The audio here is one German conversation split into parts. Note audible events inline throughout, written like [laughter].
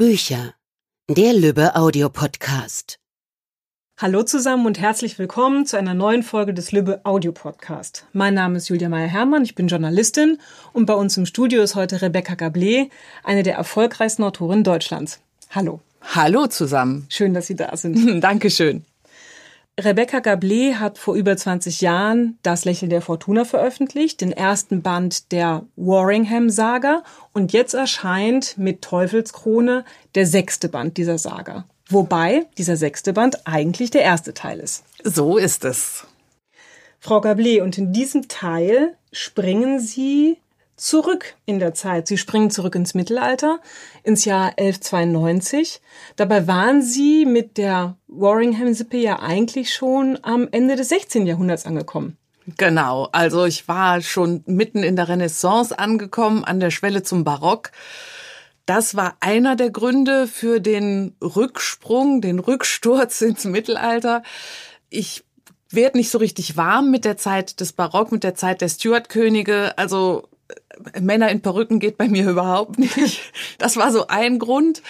Bücher. Der Lübbe Audiopodcast. Hallo zusammen und herzlich willkommen zu einer neuen Folge des Lübbe Audiopodcast. Mein Name ist Julia Meyer-Hermann, ich bin Journalistin und bei uns im Studio ist heute Rebecca Gablé, eine der erfolgreichsten Autorinnen Deutschlands. Hallo. Hallo zusammen. Schön, dass Sie da sind. [laughs] Dankeschön. Rebecca Gablé hat vor über 20 Jahren Das Lächeln der Fortuna veröffentlicht, den ersten Band der Warringham-Saga und jetzt erscheint mit Teufelskrone der sechste Band dieser Saga. Wobei dieser sechste Band eigentlich der erste Teil ist. So ist es. Frau Gablé, und in diesem Teil springen Sie zurück in der Zeit. Sie springen zurück ins Mittelalter, ins Jahr 1192. Dabei waren Sie mit der Warringham-Sippe ja eigentlich schon am Ende des 16. Jahrhunderts angekommen. Genau, also ich war schon mitten in der Renaissance angekommen, an der Schwelle zum Barock. Das war einer der Gründe für den Rücksprung, den Rücksturz [laughs] ins Mittelalter. Ich werde nicht so richtig warm mit der Zeit des Barock, mit der Zeit der Stuart-Könige. Also Männer in Perücken geht bei mir überhaupt nicht. [laughs] Das war so ein Grund.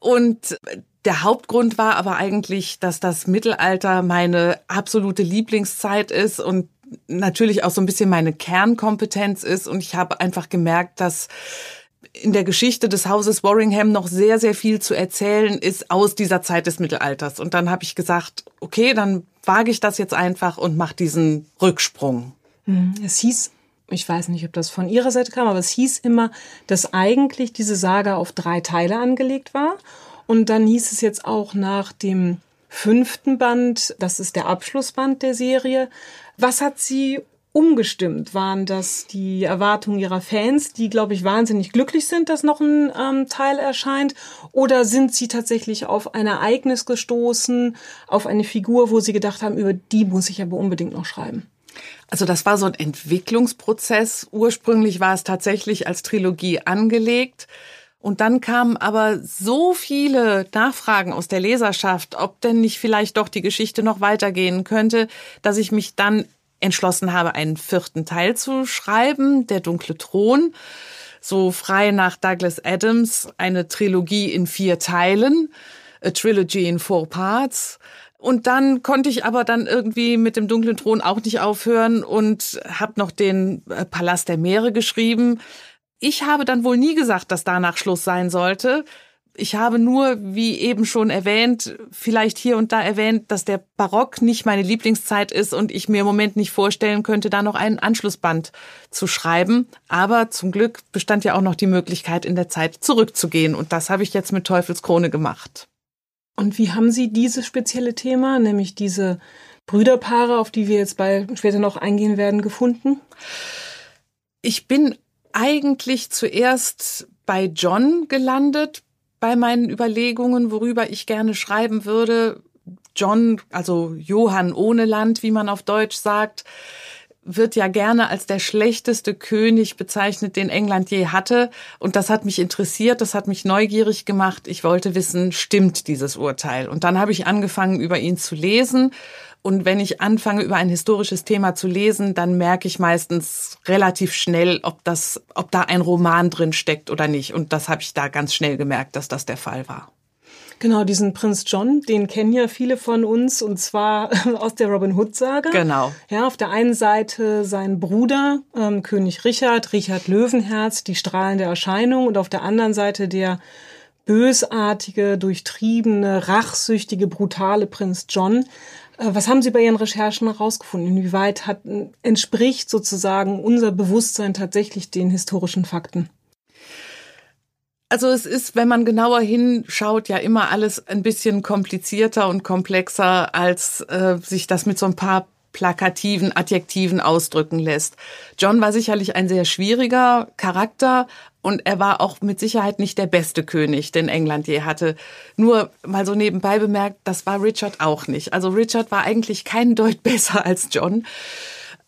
Und der Hauptgrund war aber eigentlich, dass das Mittelalter meine absolute Lieblingszeit ist und natürlich auch so ein bisschen meine Kernkompetenz ist. Und ich habe einfach gemerkt, dass in der Geschichte des Hauses Warringham noch sehr, sehr viel zu erzählen ist aus dieser Zeit des Mittelalters. Und dann habe ich gesagt, okay, dann wage ich das jetzt einfach und mache diesen Rücksprung. Hm, es hieß ich weiß nicht, ob das von ihrer Seite kam, aber es hieß immer, dass eigentlich diese Saga auf drei Teile angelegt war. Und dann hieß es jetzt auch nach dem fünften Band, das ist der Abschlussband der Serie. Was hat sie umgestimmt? Waren das die Erwartungen ihrer Fans, die, glaube ich, wahnsinnig glücklich sind, dass noch ein ähm, Teil erscheint? Oder sind sie tatsächlich auf ein Ereignis gestoßen, auf eine Figur, wo sie gedacht haben, über die muss ich aber unbedingt noch schreiben? Also das war so ein Entwicklungsprozess. Ursprünglich war es tatsächlich als Trilogie angelegt. Und dann kamen aber so viele Nachfragen aus der Leserschaft, ob denn nicht vielleicht doch die Geschichte noch weitergehen könnte, dass ich mich dann entschlossen habe, einen vierten Teil zu schreiben, Der dunkle Thron. So frei nach Douglas Adams, eine Trilogie in vier Teilen, a trilogy in four parts. Und dann konnte ich aber dann irgendwie mit dem dunklen Thron auch nicht aufhören und habe noch den äh, Palast der Meere geschrieben. Ich habe dann wohl nie gesagt, dass danach Schluss sein sollte. Ich habe nur, wie eben schon erwähnt, vielleicht hier und da erwähnt, dass der Barock nicht meine Lieblingszeit ist und ich mir im Moment nicht vorstellen könnte, da noch einen Anschlussband zu schreiben. Aber zum Glück bestand ja auch noch die Möglichkeit, in der Zeit zurückzugehen. Und das habe ich jetzt mit Teufelskrone gemacht. Und wie haben Sie dieses spezielle Thema, nämlich diese Brüderpaare, auf die wir jetzt bei später noch eingehen werden, gefunden? Ich bin eigentlich zuerst bei John gelandet, bei meinen Überlegungen, worüber ich gerne schreiben würde. John, also Johann ohne Land, wie man auf Deutsch sagt, wird ja gerne als der schlechteste König bezeichnet, den England je hatte. Und das hat mich interessiert, das hat mich neugierig gemacht. Ich wollte wissen, stimmt dieses Urteil? Und dann habe ich angefangen, über ihn zu lesen. Und wenn ich anfange, über ein historisches Thema zu lesen, dann merke ich meistens relativ schnell, ob das, ob da ein Roman drin steckt oder nicht. Und das habe ich da ganz schnell gemerkt, dass das der Fall war. Genau, diesen Prinz John, den kennen ja viele von uns und zwar aus der Robin Hood Saga. Genau. Ja, auf der einen Seite sein Bruder ähm, König Richard, Richard Löwenherz, die strahlende Erscheinung und auf der anderen Seite der bösartige, durchtriebene, rachsüchtige, brutale Prinz John. Äh, was haben Sie bei Ihren Recherchen herausgefunden? Inwieweit hat, entspricht sozusagen unser Bewusstsein tatsächlich den historischen Fakten? Also es ist, wenn man genauer hinschaut, ja immer alles ein bisschen komplizierter und komplexer, als äh, sich das mit so ein paar plakativen Adjektiven ausdrücken lässt. John war sicherlich ein sehr schwieriger Charakter und er war auch mit Sicherheit nicht der beste König, den England je hatte. Nur mal so nebenbei bemerkt, das war Richard auch nicht. Also Richard war eigentlich kein Deut [laughs] besser als John.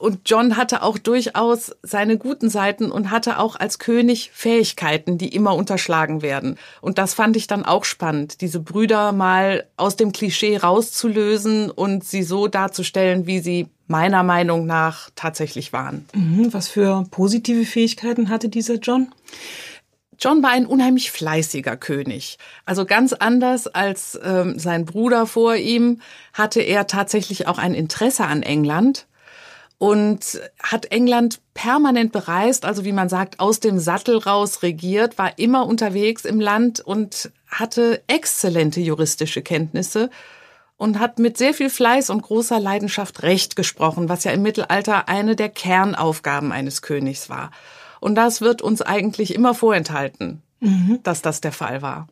Und John hatte auch durchaus seine guten Seiten und hatte auch als König Fähigkeiten, die immer unterschlagen werden. Und das fand ich dann auch spannend, diese Brüder mal aus dem Klischee rauszulösen und sie so darzustellen, wie sie meiner Meinung nach tatsächlich waren. Mhm, was für positive Fähigkeiten hatte dieser John? John war ein unheimlich fleißiger König. Also ganz anders als ähm, sein Bruder vor ihm hatte er tatsächlich auch ein Interesse an England und hat England permanent bereist, also wie man sagt, aus dem Sattel raus regiert, war immer unterwegs im Land und hatte exzellente juristische Kenntnisse und hat mit sehr viel Fleiß und großer Leidenschaft Recht gesprochen, was ja im Mittelalter eine der Kernaufgaben eines Königs war. Und das wird uns eigentlich immer vorenthalten, mhm. dass das der Fall war.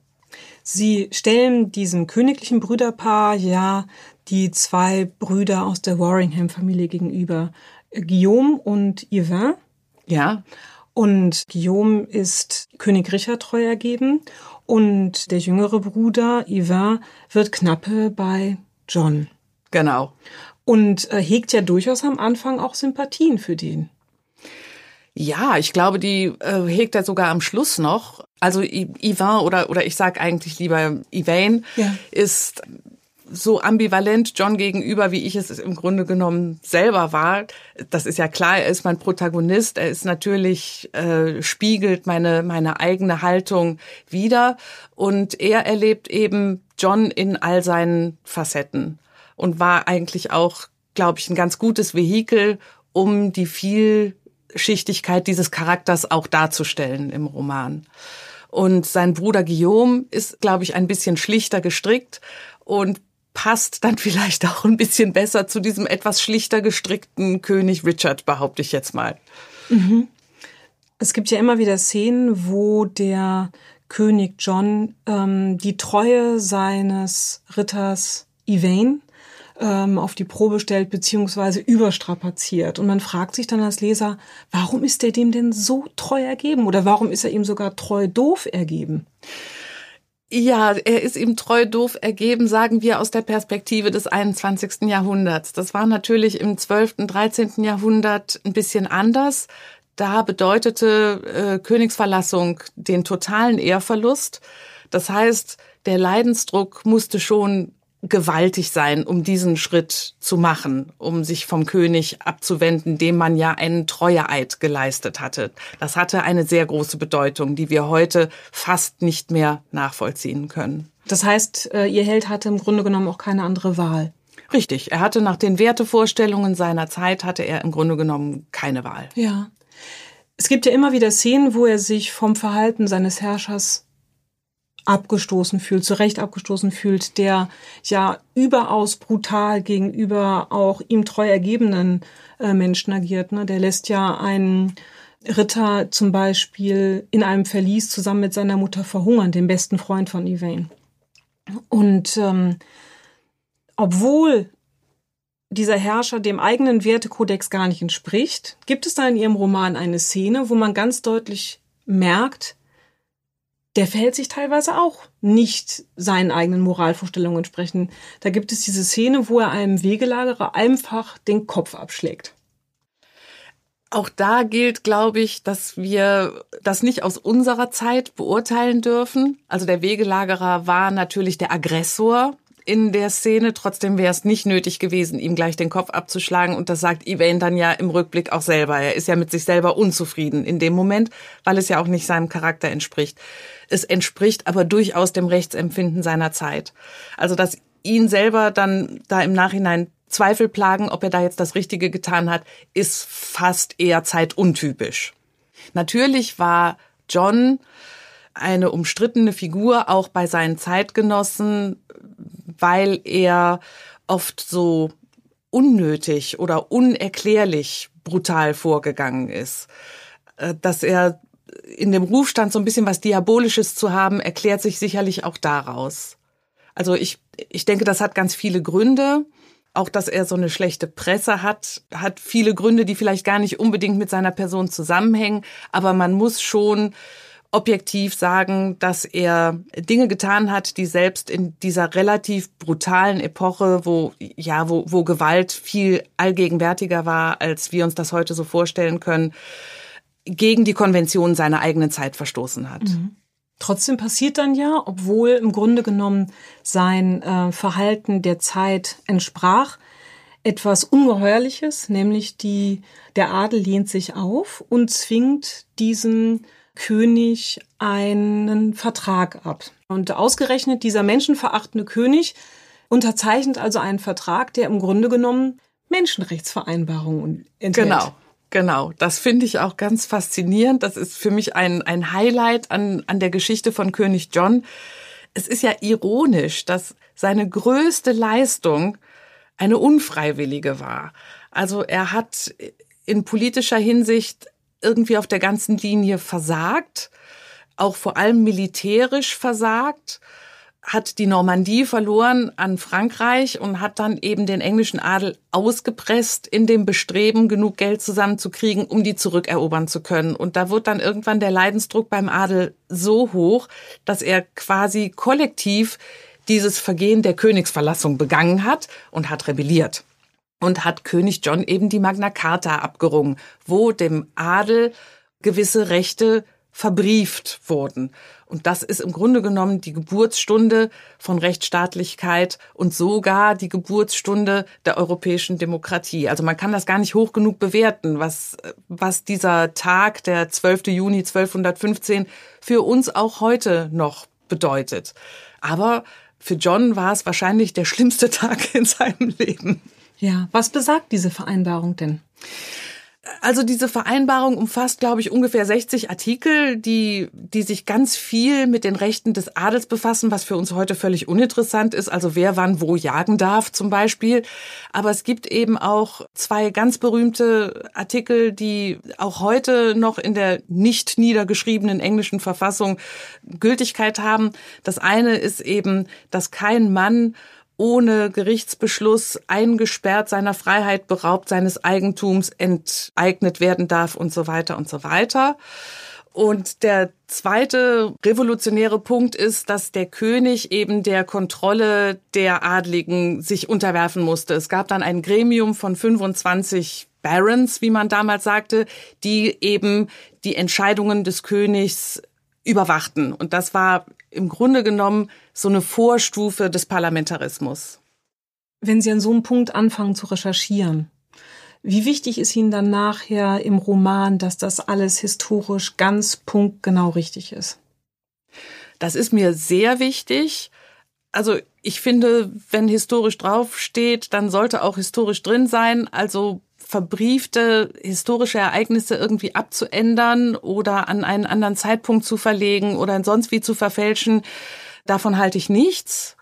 Sie stellen diesem königlichen Brüderpaar ja die zwei Brüder aus der Warringham-Familie gegenüber. Guillaume und Yvain. Ja. Und Guillaume ist König Richard treu ergeben und der jüngere Bruder Yvain wird Knappe bei John. Genau. Und äh, hegt ja durchaus am Anfang auch Sympathien für den. Ja, ich glaube, die äh, hegt er sogar am Schluss noch. Also Yvain oder oder ich sag eigentlich lieber Yvain ja. ist so ambivalent John gegenüber, wie ich es im Grunde genommen selber war. Das ist ja klar, er ist mein Protagonist, er ist natürlich, äh, spiegelt meine, meine eigene Haltung wieder und er erlebt eben John in all seinen Facetten und war eigentlich auch, glaube ich, ein ganz gutes Vehikel, um die Vielschichtigkeit dieses Charakters auch darzustellen im Roman. Und sein Bruder Guillaume ist, glaube ich, ein bisschen schlichter gestrickt und passt dann [laughs] vielleicht auch ein bisschen besser zu diesem etwas schlichter gestrickten König Richard, behaupte ich jetzt mal. Mhm. Es gibt ja immer wieder Szenen, wo der König John ähm, die Treue seines Ritters Yvain ähm, auf die Probe stellt beziehungsweise überstrapaziert. Und man fragt sich dann als Leser, warum ist er dem denn so treu ergeben oder warum ist er ihm sogar treu doof ergeben? Ja, er ist ihm treu doof ergeben, sagen wir aus der Perspektive des 21. Jahrhunderts. Das war natürlich im 12., 13. Jahrhundert ein bisschen anders. Da bedeutete äh, Königsverlassung den totalen Ehrverlust. Das heißt, der Leidensdruck musste schon gewaltig sein, um diesen Schritt zu machen, um sich vom König abzuwenden, dem man ja einen Treueeid geleistet hatte. Das hatte eine sehr große Bedeutung, die wir heute fast nicht mehr nachvollziehen können. Das heißt, äh, Ihr Held hatte im Grunde genommen auch keine andere Wahl. Richtig, er hatte nach den Wertevorstellungen seiner Zeit hatte er im Grunde genommen keine Wahl. Ja. Es gibt ja immer wieder Szenen, wo er sich vom Verhalten seines Herrschers abgestoßen fühlt, zu Recht abgestoßen fühlt, der ja überaus brutal gegenüber auch ihm treu ergebenen äh, Menschen agiert. Ne? Der lässt ja einen Ritter zum Beispiel in einem Verlies zusammen mit seiner Mutter verhungern, dem besten Freund von Yvain. Und ähm, obwohl dieser Herrscher dem eigenen Wertekodex gar nicht entspricht, gibt es da in ihrem Roman eine Szene, wo man ganz deutlich merkt, der verhält sich teilweise auch nicht seinen eigenen Moralvorstellungen entsprechend. Da gibt es diese Szene, wo er einem Wegelagerer einfach den Kopf abschlägt. Auch da gilt, glaube ich, dass wir das nicht aus unserer Zeit beurteilen dürfen. Also der Wegelagerer war natürlich der Aggressor in der Szene. Trotzdem wäre es nicht nötig gewesen, ihm gleich den Kopf abzuschlagen. Und das sagt Evain dann ja im Rückblick auch selber. Er ist ja mit sich selber unzufrieden in dem Moment, weil es ja auch nicht seinem Charakter entspricht. Es entspricht aber durchaus dem Rechtsempfinden seiner Zeit. Also, dass ihn selber dann da im Nachhinein Zweifel plagen, ob er da jetzt das Richtige getan hat, ist fast eher zeituntypisch. Natürlich war John eine umstrittene Figur auch bei seinen Zeitgenossen, weil er oft so unnötig oder unerklärlich brutal vorgegangen ist. Äh, dass er in dem Ruf stand, so ein bisschen was Diabolisches zu haben, erklärt sich sicherlich auch daraus. Also ich, ich denke, das hat ganz viele Gründe. Auch, dass er so eine schlechte Presse hat, hat viele Gründe, die vielleicht gar nicht unbedingt mit seiner Person zusammenhängen. Aber man muss schon objektiv sagen, dass er Dinge getan hat, die selbst in dieser relativ brutalen Epoche, wo, ja, wo, wo Gewalt viel allgegenwärtiger war, als wir uns das heute so vorstellen können, gegen die Konvention seiner eigenen Zeit verstoßen hat. Mhm. Trotzdem passiert dann ja, obwohl im Grunde genommen sein äh, Verhalten der Zeit entsprach, etwas Ungeheuerliches, nämlich die, der Adel lehnt sich auf und zwingt diesen König einen Vertrag ab. Und ausgerechnet dieser menschenverachtende König unterzeichnet also einen Vertrag, der im Grunde genommen Menschenrechtsvereinbarungen enthält. Genau. Genau, das finde ich auch ganz faszinierend. Das ist für mich ein, ein Highlight an, an der Geschichte von König John. Es ist ja ironisch, dass seine größte Leistung eine unfreiwillige war. Also er hat in politischer Hinsicht irgendwie auf der ganzen Linie versagt, auch vor allem militärisch versagt hat die Normandie verloren an Frankreich und hat dann eben den englischen Adel ausgepresst in dem Bestreben, genug Geld zusammenzukriegen, um die zurückerobern zu können. Und da wird dann irgendwann der Leidensdruck beim Adel so hoch, dass er quasi kollektiv dieses Vergehen der Königsverlassung begangen hat und hat rebelliert. Und hat König John eben die Magna Carta abgerungen, wo dem Adel gewisse Rechte verbrieft wurden. Und das ist im Grunde genommen die Geburtsstunde von Rechtsstaatlichkeit und sogar die Geburtsstunde der europäischen Demokratie. Also man kann das gar nicht hoch genug bewerten, was, was dieser Tag, der 12. Juni 1215, für uns auch heute noch bedeutet. Aber für John war es wahrscheinlich der schlimmste [laughs] Tag in seinem Leben. Ja, was besagt diese Vereinbarung denn? Also diese Vereinbarung umfasst, glaube ich, ungefähr 60 Artikel, die, die sich ganz viel mit den Rechten des Adels befassen, was für uns heute völlig uninteressant ist. Also wer wann wo jagen darf zum Beispiel. Aber es gibt eben auch zwei ganz berühmte Artikel, die auch heute noch in der nicht niedergeschriebenen englischen Verfassung Gültigkeit haben. Das eine ist eben, dass kein Mann ohne Gerichtsbeschluss eingesperrt, seiner Freiheit beraubt, seines Eigentums enteignet werden darf und so weiter und so weiter. Und der zweite revolutionäre Punkt ist, dass der König eben der Kontrolle der Adligen sich unterwerfen musste. Es gab dann ein Gremium von 25 Barons, wie man damals sagte, die eben die Entscheidungen des Königs überwachten. Und das war im Grunde genommen so eine Vorstufe des Parlamentarismus. Wenn Sie an so einem Punkt anfangen zu recherchieren, wie wichtig ist Ihnen dann nachher im Roman, dass das alles historisch ganz punktgenau richtig ist? Das ist mir sehr wichtig. Also ich finde, wenn historisch draufsteht, dann sollte auch historisch drin sein. Also verbriefte historische Ereignisse irgendwie abzuändern oder an einen anderen Zeitpunkt zu verlegen oder sonst wie zu verfälschen, davon halte ich nichts.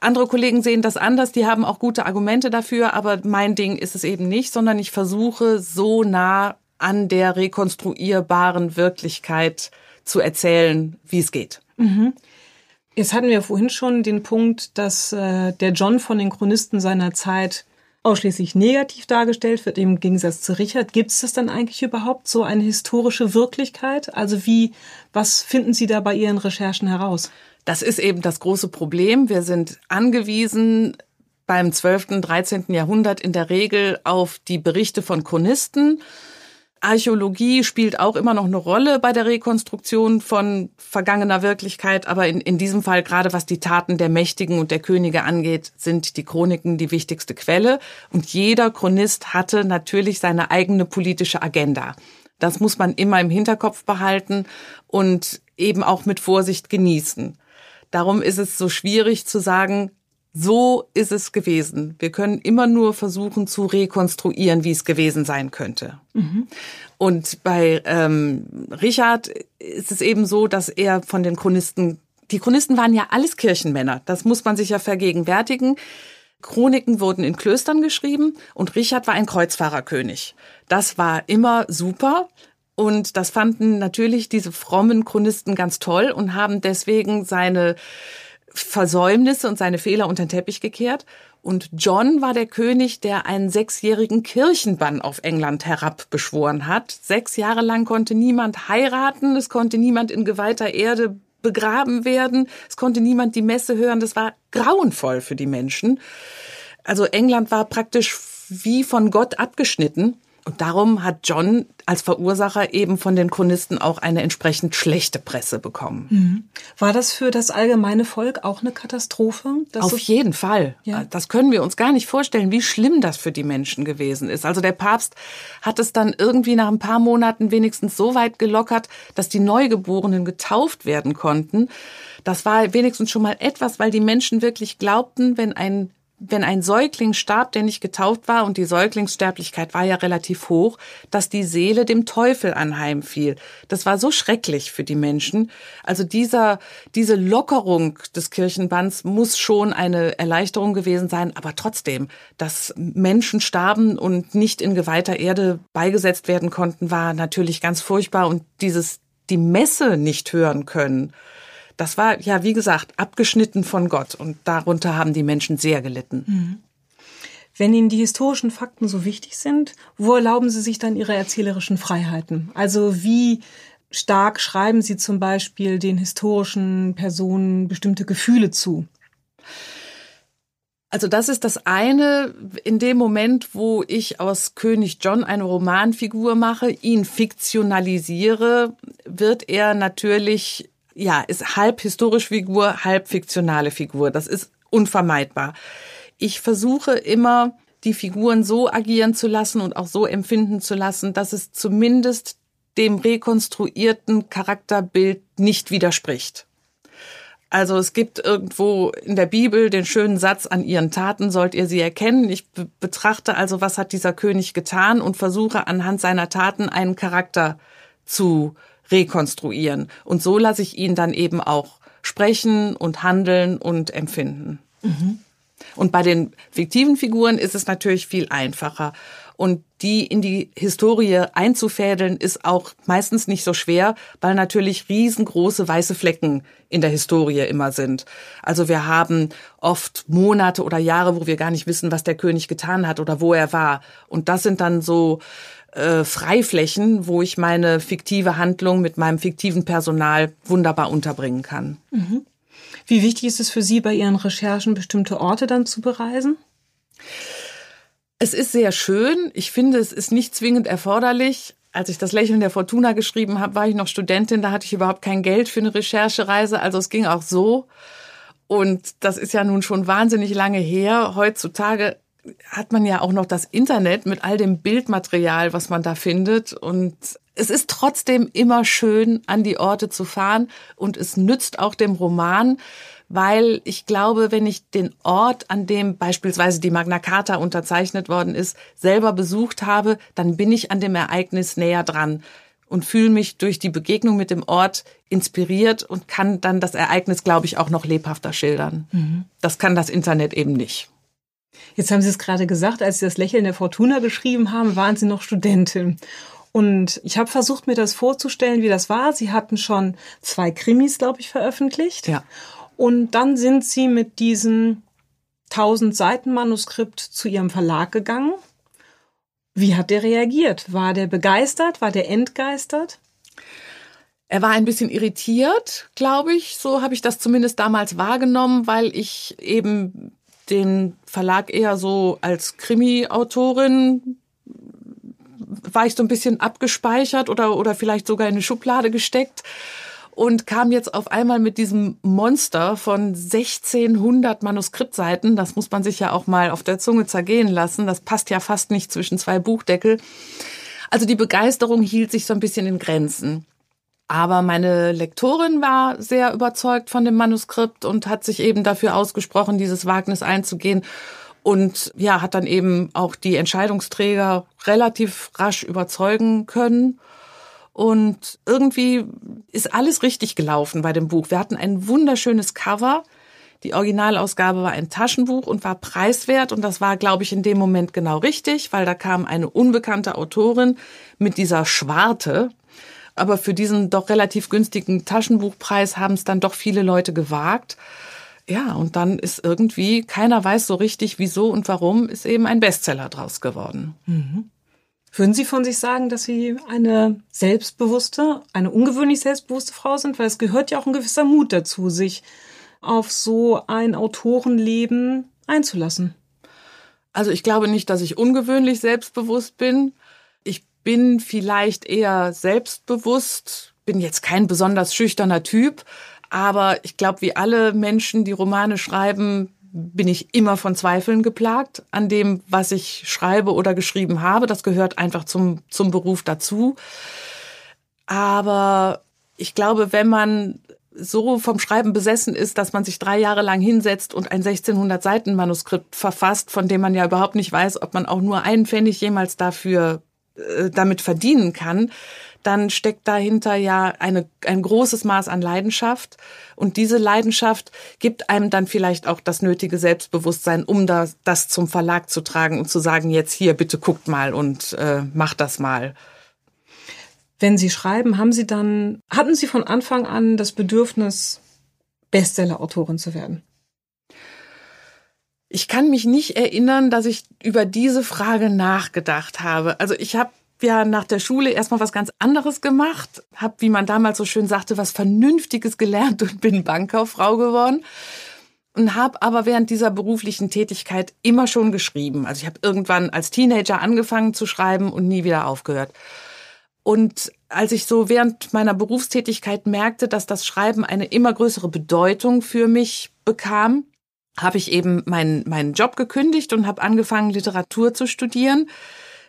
Andere Kollegen sehen das anders, die haben auch gute Argumente dafür, aber mein Ding ist es eben nicht, sondern ich versuche so nah an der rekonstruierbaren Wirklichkeit zu erzählen, wie es geht. Mhm. Jetzt hatten wir vorhin schon den Punkt, dass äh, der John von den Chronisten seiner Zeit ausschließlich negativ dargestellt wird, im Gegensatz zu Richard. Gibt es das dann eigentlich überhaupt so eine historische Wirklichkeit? Also wie, was finden Sie da bei Ihren Recherchen heraus? Das ist eben das große Problem. Wir sind angewiesen beim 12., 13. Jahrhundert in der Regel auf die Berichte von Chronisten Archäologie spielt auch immer noch eine Rolle bei der Rekonstruktion von vergangener Wirklichkeit, aber in, in diesem Fall, gerade was die Taten der Mächtigen und der Könige angeht, sind die Chroniken die wichtigste Quelle. Und jeder Chronist hatte natürlich seine eigene politische Agenda. Das muss man immer im Hinterkopf behalten und eben auch mit Vorsicht genießen. Darum ist es so schwierig zu sagen, so ist es gewesen. Wir können immer nur versuchen zu rekonstruieren, wie es gewesen sein könnte. Mhm. Und bei ähm, Richard ist es eben so, dass er von den Chronisten, die Chronisten waren ja alles Kirchenmänner, das muss man sich ja vergegenwärtigen. Chroniken wurden in Klöstern geschrieben und Richard war ein Kreuzfahrerkönig. Das war immer super. Und das fanden natürlich diese frommen Chronisten ganz toll und haben deswegen seine Versäumnisse und seine Fehler unter den Teppich gekehrt. Und John war der König, der einen sechsjährigen Kirchenbann auf England herabbeschworen hat. Sechs Jahre lang konnte niemand heiraten, es konnte niemand in geweihter Erde begraben werden, es konnte niemand die Messe hören. Das war grauenvoll für die Menschen. Also England war praktisch wie von Gott abgeschnitten. Und darum hat John als Verursacher eben von den Chronisten auch eine entsprechend schlechte Presse bekommen. Mhm. War das für das allgemeine Volk auch eine Katastrophe? Auf jeden Fall. Ja. Das können wir uns gar nicht vorstellen, wie schlimm das für die Menschen gewesen ist. Also der Papst hat es dann irgendwie nach ein paar Monaten wenigstens so weit gelockert, dass die Neugeborenen getauft werden konnten. Das war wenigstens schon mal etwas, weil die Menschen wirklich glaubten, wenn ein wenn ein Säugling starb, der nicht getauft war, und die Säuglingssterblichkeit war ja relativ hoch, dass die Seele dem Teufel anheimfiel. Das war so schrecklich für die Menschen. Also dieser, diese Lockerung des Kirchenbands muss schon eine Erleichterung gewesen sein, aber trotzdem, dass Menschen starben und nicht in geweihter Erde beigesetzt werden konnten, war natürlich ganz furchtbar und dieses, die Messe nicht hören können, das war ja, wie gesagt, abgeschnitten von Gott und darunter haben die Menschen sehr gelitten. Mhm. Wenn Ihnen die historischen Fakten so wichtig sind, wo erlauben Sie sich dann Ihre erzählerischen Freiheiten? Also wie stark schreiben Sie zum Beispiel den historischen Personen bestimmte Gefühle zu? Also das ist das eine, in dem Moment, wo ich aus König John eine Romanfigur mache, ihn fiktionalisiere, wird er natürlich ja, ist halb historische Figur, halb fiktionale Figur. Das ist unvermeidbar. Ich versuche immer, die Figuren so agieren zu lassen und auch so empfinden zu lassen, dass es zumindest dem rekonstruierten Charakterbild nicht widerspricht. Also es gibt irgendwo in der Bibel den schönen Satz, an ihren Taten sollt ihr sie erkennen. Ich betrachte also, was hat dieser König getan und versuche anhand seiner Taten einen Charakter zu rekonstruieren. Und so lasse ich ihn dann eben auch sprechen und handeln und empfinden. Mhm. Und bei den fiktiven Figuren ist es natürlich viel einfacher. Und die in die Historie einzufädeln, ist auch meistens nicht so schwer, weil natürlich riesengroße weiße Flecken in der Historie immer sind. Also wir haben oft Monate oder Jahre, wo wir gar nicht wissen, was der König getan hat oder wo er war. Und das sind dann so äh, Freiflächen, wo ich meine fiktive Handlung mit meinem fiktiven Personal wunderbar unterbringen kann. Mhm. Wie wichtig ist es für Sie, bei Ihren Recherchen bestimmte Orte dann zu bereisen? Es ist sehr schön. Ich finde, es ist nicht zwingend erforderlich. Als ich das Lächeln der Fortuna geschrieben habe, war ich noch Studentin. Da hatte ich überhaupt kein Geld für eine Recherchereise. Also es ging auch so. Und das ist ja nun schon wahnsinnig lange her. Heutzutage hat man ja auch noch das Internet mit all dem Bildmaterial, was man da findet. Und es ist trotzdem immer schön, an die Orte zu fahren. Und es nützt auch dem Roman, weil ich glaube, wenn ich den Ort, an dem beispielsweise die Magna Carta unterzeichnet worden ist, selber besucht habe, dann bin ich an dem Ereignis näher dran und fühle mich durch die Begegnung mit dem Ort inspiriert und kann dann das Ereignis, glaube ich, auch noch lebhafter schildern. Mhm. Das kann das Internet eben nicht. Jetzt haben Sie es gerade gesagt, als Sie das Lächeln der Fortuna geschrieben haben, waren Sie noch Studentin. Und ich habe versucht, mir das vorzustellen, wie das war. Sie hatten schon zwei Krimis, glaube ich, veröffentlicht. Ja. Und dann sind Sie mit diesem 1000 Seiten Manuskript zu Ihrem Verlag gegangen. Wie hat der reagiert? War der begeistert? War der entgeistert? Er war ein bisschen irritiert, glaube ich. So habe ich das zumindest damals wahrgenommen, weil ich eben den Verlag eher so als Krimi-Autorin war ich so ein bisschen abgespeichert oder, oder vielleicht sogar in eine Schublade gesteckt und kam jetzt auf einmal mit diesem Monster von 1600 Manuskriptseiten. Das muss man sich ja auch mal auf der Zunge zergehen lassen. Das passt ja fast nicht zwischen zwei Buchdeckel. Also die Begeisterung hielt sich so ein bisschen in Grenzen. Aber meine Lektorin war sehr überzeugt von dem Manuskript und hat sich eben dafür ausgesprochen, dieses Wagnis einzugehen. Und ja, hat dann eben auch die Entscheidungsträger relativ rasch überzeugen können. Und irgendwie ist alles richtig gelaufen bei dem Buch. Wir hatten ein wunderschönes Cover. Die Originalausgabe war ein Taschenbuch und war preiswert. Und das war, glaube ich, in dem Moment genau richtig, weil da kam eine unbekannte Autorin mit dieser Schwarte, aber für diesen doch relativ günstigen Taschenbuchpreis haben es dann doch viele Leute gewagt. Ja, und dann ist irgendwie, keiner weiß so richtig, wieso und warum, ist eben ein Bestseller draus geworden. Mhm. Würden Sie von sich sagen, dass Sie eine selbstbewusste, eine ungewöhnlich selbstbewusste Frau sind? Weil es gehört ja auch ein gewisser Mut dazu, sich auf so ein Autorenleben einzulassen. Also ich glaube nicht, dass ich ungewöhnlich selbstbewusst bin. Bin vielleicht eher selbstbewusst, bin jetzt kein besonders schüchterner Typ, aber ich glaube, wie alle Menschen, die Romane schreiben, bin ich immer von Zweifeln geplagt an dem, was ich schreibe oder geschrieben habe. Das gehört einfach zum, zum Beruf dazu. Aber ich glaube, wenn man so vom Schreiben besessen ist, dass man sich drei Jahre lang hinsetzt und ein 1600 Seiten Manuskript verfasst, von dem man ja überhaupt nicht weiß, ob man auch nur einen Pfennig jemals dafür äh, damit verdienen kann, dann steckt dahinter ja eine, ein großes Maß an Leidenschaft. Und diese Leidenschaft gibt einem dann vielleicht auch das nötige Selbstbewusstsein, um das, das zum Verlag zu tragen und zu sagen, jetzt hier, bitte guckt mal und äh, macht das mal. Wenn Sie schreiben, haben Sie dann, hatten Sie von Anfang an das Bedürfnis, Bestseller-Autorin zu werden? Ich kann mich nicht erinnern, dass ich über diese Frage nachgedacht habe. Also ich habe ja nach der Schule erstmal was ganz anderes gemacht, habe, wie man damals so schön sagte, was Vernünftiges gelernt und bin Bankkauffrau geworden und habe aber während dieser beruflichen Tätigkeit immer schon geschrieben. Also ich habe irgendwann als Teenager angefangen zu schreiben und nie wieder aufgehört. Und als ich so während meiner Berufstätigkeit merkte, dass das Schreiben eine immer größere Bedeutung für mich bekam, habe ich eben meinen, meinen Job gekündigt und habe angefangen, Literatur zu studieren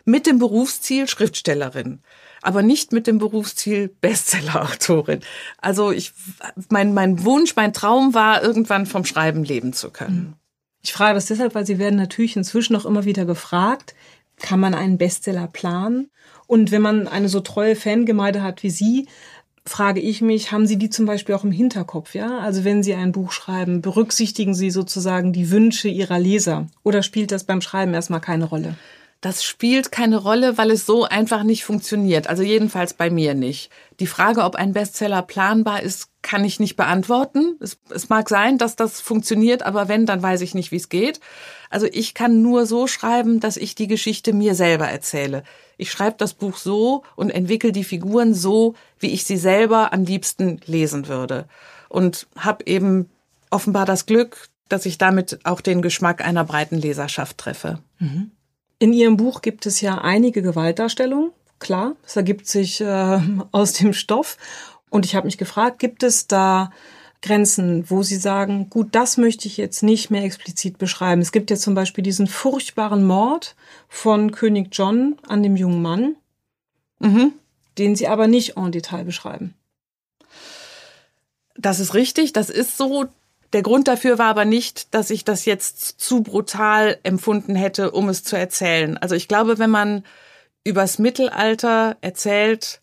mit dem Berufsziel Schriftstellerin aber nicht mit dem Berufsziel Bestsellerautorin. Also ich, mein, mein Wunsch, mein Traum war, irgendwann vom Schreiben leben zu können. Ich frage das deshalb, weil Sie werden natürlich inzwischen auch immer wieder gefragt, kann man einen Bestseller planen? Und wenn man eine so treue Fangemeinde hat wie Sie, frage ich mich, haben Sie die zum Beispiel auch im Hinterkopf, ja? Also wenn Sie ein Buch schreiben, berücksichtigen Sie sozusagen die Wünsche Ihrer Leser oder spielt das beim Schreiben erstmal keine Rolle? Das spielt keine Rolle, weil es so einfach nicht funktioniert. Also jedenfalls bei mir nicht. Die Frage, ob ein Bestseller planbar ist, kann ich nicht beantworten. Es, es mag sein, dass das funktioniert, aber wenn, dann weiß ich nicht, wie es geht. Also ich kann nur so schreiben, dass ich die Geschichte mir selber erzähle. Ich schreibe das Buch so und entwickle die Figuren so, wie ich sie selber am liebsten lesen würde. Und habe eben offenbar das Glück, dass ich damit auch den Geschmack einer breiten Leserschaft treffe. Mhm. In Ihrem Buch gibt es ja einige Gewaltdarstellungen, klar, es ergibt sich äh, aus dem Stoff. Und ich habe mich gefragt, gibt es da Grenzen, wo Sie sagen, gut, das möchte ich jetzt nicht mehr explizit beschreiben. Es gibt ja zum Beispiel diesen furchtbaren Mord von König John an dem jungen Mann, mhm. den Sie aber nicht en Detail beschreiben. Das ist richtig, das ist so. Der Grund dafür war aber nicht, dass ich das jetzt zu brutal empfunden hätte, um es zu erzählen. Also ich glaube, wenn man übers Mittelalter erzählt,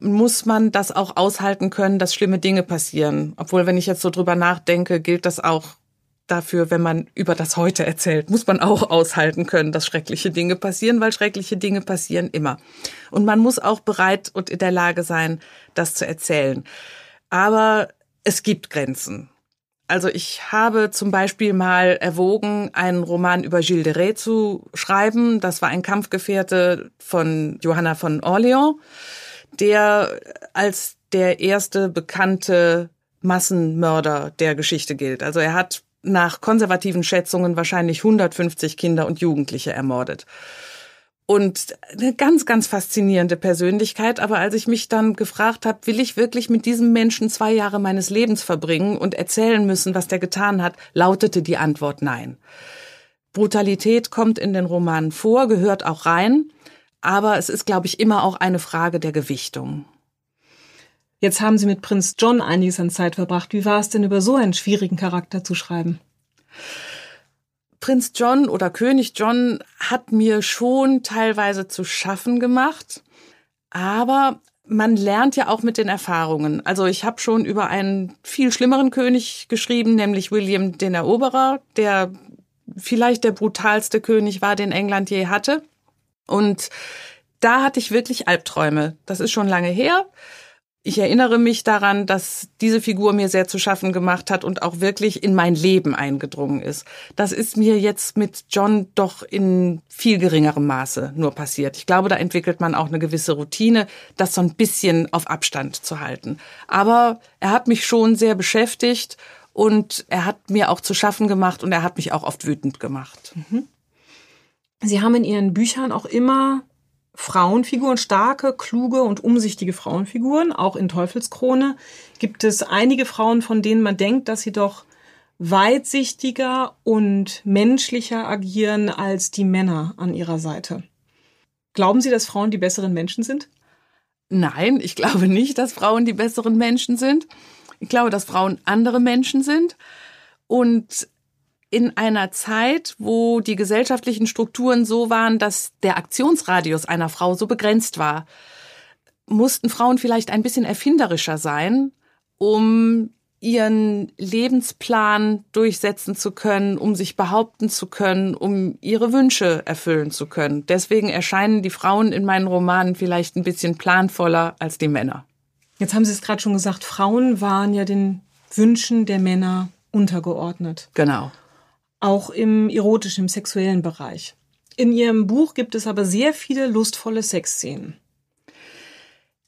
muss man das auch aushalten können, dass schlimme Dinge passieren. Obwohl, wenn ich jetzt so drüber nachdenke, gilt das auch dafür, wenn man über das Heute erzählt, muss man auch aushalten können, dass schreckliche Dinge passieren, weil schreckliche Dinge passieren immer. Und man muss auch bereit und in der Lage sein, das zu erzählen. Aber es gibt Grenzen. Also ich habe zum Beispiel mal erwogen, einen Roman über Gilles de Rais zu schreiben. Das war ein Kampfgefährte von Johanna von Orleans, der als der erste bekannte Massenmörder der Geschichte gilt. Also er hat nach konservativen Schätzungen wahrscheinlich 150 Kinder und Jugendliche ermordet und eine ganz, ganz faszinierende Persönlichkeit. Aber als ich mich dann gefragt habe, will ich wirklich mit diesem Menschen zwei Jahre meines Lebens verbringen und erzählen müssen, was der getan hat, lautete die Antwort nein. Brutalität kommt in den Romanen vor, gehört auch rein, aber es ist, glaube ich, immer auch eine Frage der Gewichtung. Jetzt haben Sie mit Prinz John einiges an Zeit verbracht. Wie war es denn, über so einen schwierigen Charakter zu schreiben? Prinz John oder König John hat mir schon teilweise zu schaffen gemacht, aber man lernt ja auch mit den Erfahrungen. Also ich habe schon über einen viel schlimmeren König geschrieben, nämlich William den Eroberer, der vielleicht der brutalste König war, den England je hatte. Und da hatte ich wirklich Albträume. Das ist schon lange her ich erinnere mich daran, dass diese Figur mir sehr zu schaffen gemacht hat und auch wirklich in mein Leben eingedrungen ist. Das ist mir jetzt mit John doch in viel geringerem Maße nur passiert. Ich glaube, da entwickelt man auch eine gewisse Routine, das so ein bisschen auf Abstand zu halten. Aber er hat mich schon sehr beschäftigt und er hat mir auch zu schaffen gemacht und er hat mich auch oft wütend gemacht. Mhm. Sie haben in Ihren Büchern auch immer Frauenfiguren, starke, kluge und umsichtige Frauenfiguren. Auch in Teufelskrone gibt es einige Frauen, von denen man denkt, dass sie doch weitsichtiger und menschlicher agieren als die Männer an ihrer Seite. Glauben Sie, dass Frauen die besseren Menschen sind? Nein, ich glaube nicht, dass Frauen die besseren Menschen sind. Ich glaube, dass Frauen andere Menschen sind. Und in einer Zeit, wo die gesellschaftlichen Strukturen so waren, dass der Aktionsradius einer Frau so begrenzt war, mussten Frauen vielleicht ein bisschen erfinderischer sein, um ihren Lebensplan durchsetzen zu können, um sich behaupten zu können, um ihre Wünsche erfüllen zu können. Deswegen erscheinen die Frauen in meinen Romanen vielleicht ein bisschen planvoller als die Männer. Jetzt haben Sie es gerade schon gesagt, Frauen waren ja den Wünschen der Männer untergeordnet. Genau. Auch im erotischen, im sexuellen Bereich. In Ihrem Buch gibt es aber sehr viele lustvolle Sexszenen.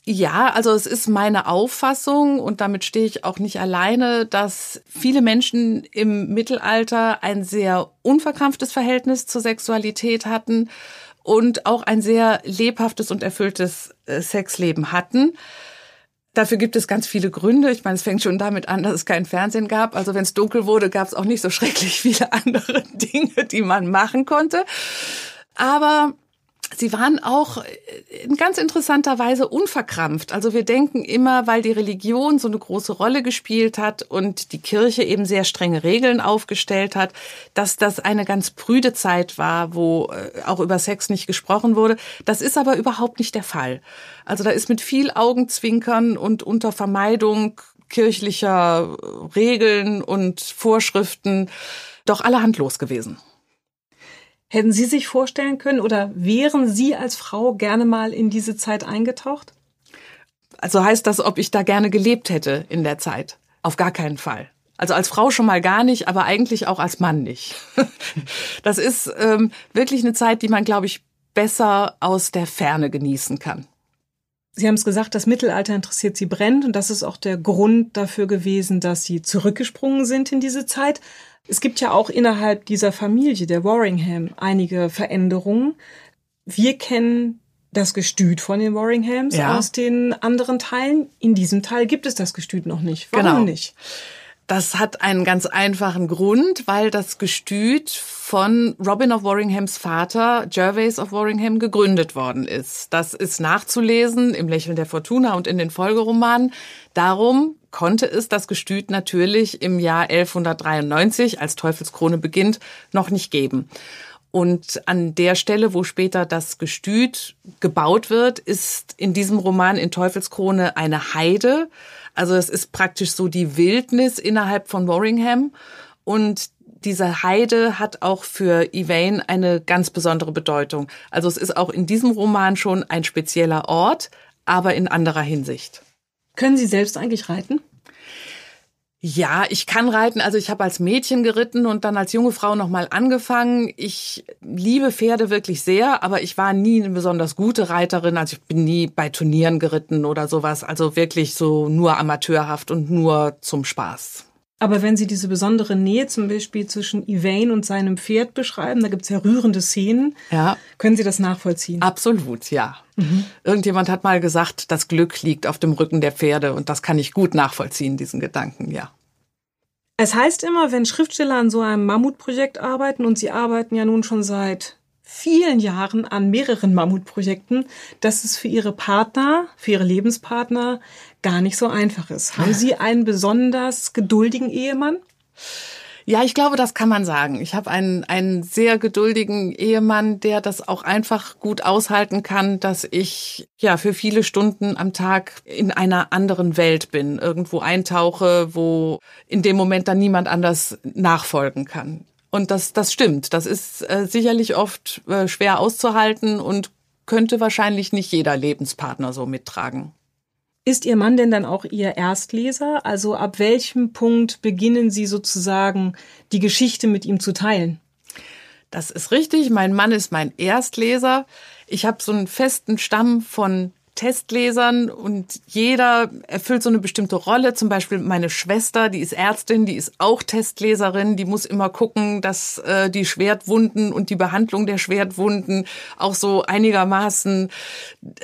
Ja, also es ist meine Auffassung und damit stehe ich auch nicht alleine, dass viele Menschen im Mittelalter ein sehr unverkrampftes Verhältnis zur Sexualität hatten und auch ein sehr lebhaftes und erfülltes äh, Sexleben hatten. Dafür gibt es ganz viele Gründe. Ich meine, es fängt schon damit an, dass es kein Fernsehen gab. Also wenn es dunkel wurde, gab es auch nicht so [laughs] schrecklich viele andere [laughs] Dinge, die man machen konnte. Aber Sie waren auch in ganz interessanter Weise unverkrampft. Also wir denken immer, weil die Religion so eine große Rolle gespielt hat und die Kirche eben sehr strenge Regeln aufgestellt hat, dass das eine ganz prüde Zeit war, wo äh, auch über Sex nicht gesprochen wurde. Das ist aber überhaupt nicht der Fall. Also da ist mit viel Augenzwinkern und unter Vermeidung kirchlicher Regeln und Vorschriften doch allerhand los gewesen. Hätten Sie sich vorstellen können oder wären Sie als Frau gerne mal in diese Zeit eingetaucht? Also heißt das, ob ich da gerne gelebt hätte in der Zeit? Auf gar keinen Fall. Also als Frau schon mal gar nicht, aber eigentlich auch als Mann nicht. [laughs] Das ist ähm, wirklich eine Zeit, die man, glaube ich, besser aus der Ferne genießen kann. Sie haben es gesagt, das Mittelalter interessiert Sie brennend und das ist auch der Grund dafür gewesen, dass Sie zurückgesprungen sind in diese Zeit. Es gibt ja auch innerhalb dieser Familie, der Warringham, einige Veränderungen. Wir kennen das Gestüt von den Warringhams ja. aus den anderen Teilen. In diesem Teil gibt es das Gestüt noch nicht. Warum genau. nicht? Das hat einen ganz einfachen Grund, weil das Gestüt von Robin of Warringhams Vater, Gervase of Warringham, gegründet worden ist. Das ist nachzulesen im Lächeln der Fortuna und in den Folgeromanen. Darum konnte es das Gestüt natürlich im Jahr 1193, als Teufelskrone beginnt, noch nicht geben. Und an der Stelle, wo später das Gestüt gebaut wird, ist in diesem Roman in Teufelskrone eine Heide. Also es ist praktisch so die Wildnis innerhalb von Warringham. Und diese Heide hat auch für Yvain eine ganz besondere Bedeutung. Also es ist auch in diesem Roman schon ein spezieller Ort, aber in anderer Hinsicht. Können Sie selbst eigentlich reiten? Ja, ich kann reiten. Also ich habe als Mädchen geritten und dann als junge Frau nochmal angefangen. Ich liebe Pferde wirklich sehr, aber ich war nie eine besonders gute Reiterin. Also ich bin nie bei Turnieren geritten oder sowas. Also wirklich so nur amateurhaft und nur zum Spaß. Aber wenn Sie diese besondere Nähe zum Beispiel zwischen Yvain und seinem Pferd beschreiben, da gibt es ja rührende Szenen, ja. können Sie das nachvollziehen? Absolut, ja. Mhm. Irgendjemand hat mal gesagt, das Glück liegt auf dem Rücken der Pferde und das kann ich gut nachvollziehen, diesen Gedanken, ja. Es heißt immer, wenn Schriftsteller an so einem Mammutprojekt arbeiten, und sie arbeiten ja nun schon seit vielen Jahren an mehreren Mammutprojekten, dass es für ihre Partner, für ihre Lebenspartner gar nicht so einfach ist. Haben Sie einen besonders geduldigen Ehemann? Ja, ich glaube, das kann man sagen. Ich habe einen, einen sehr geduldigen Ehemann, der das auch einfach gut aushalten kann, dass ich ja für viele Stunden am Tag in einer anderen Welt bin, irgendwo eintauche, wo in dem Moment dann niemand anders nachfolgen kann. Und das, das stimmt. Das ist äh, sicherlich oft äh, schwer auszuhalten und könnte wahrscheinlich nicht jeder Lebenspartner so mittragen. Ist Ihr Mann denn dann auch Ihr Erstleser? Also ab welchem Punkt beginnen Sie sozusagen die Geschichte mit ihm zu teilen? Das ist richtig. Mein Mann ist mein Erstleser. Ich habe so einen festen Stamm von Testlesern und jeder erfüllt so eine bestimmte Rolle. Zum Beispiel meine Schwester, die ist Ärztin, die ist auch Testleserin, die muss immer gucken, dass äh, die Schwertwunden und die Behandlung der Schwertwunden auch so einigermaßen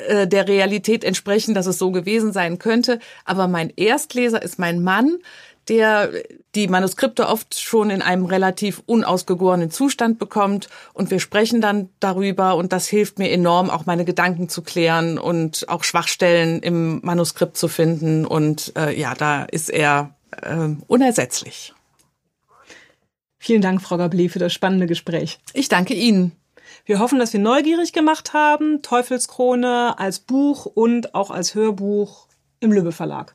äh, der Realität entsprechen, dass es so gewesen sein könnte. Aber mein Erstleser ist mein Mann, der die Manuskripte oft schon in einem relativ unausgegorenen Zustand bekommt und wir sprechen dann darüber und das hilft mir enorm, auch meine Gedanken zu klären und auch Schwachstellen im Manuskript zu finden und äh, ja, da ist er äh, unersetzlich. Vielen Dank, Frau Gablé, für das spannende Gespräch. Ich danke Ihnen. Wir hoffen, dass wir neugierig gemacht haben. Teufelskrone als Buch und auch als Hörbuch im Lübbe Verlag.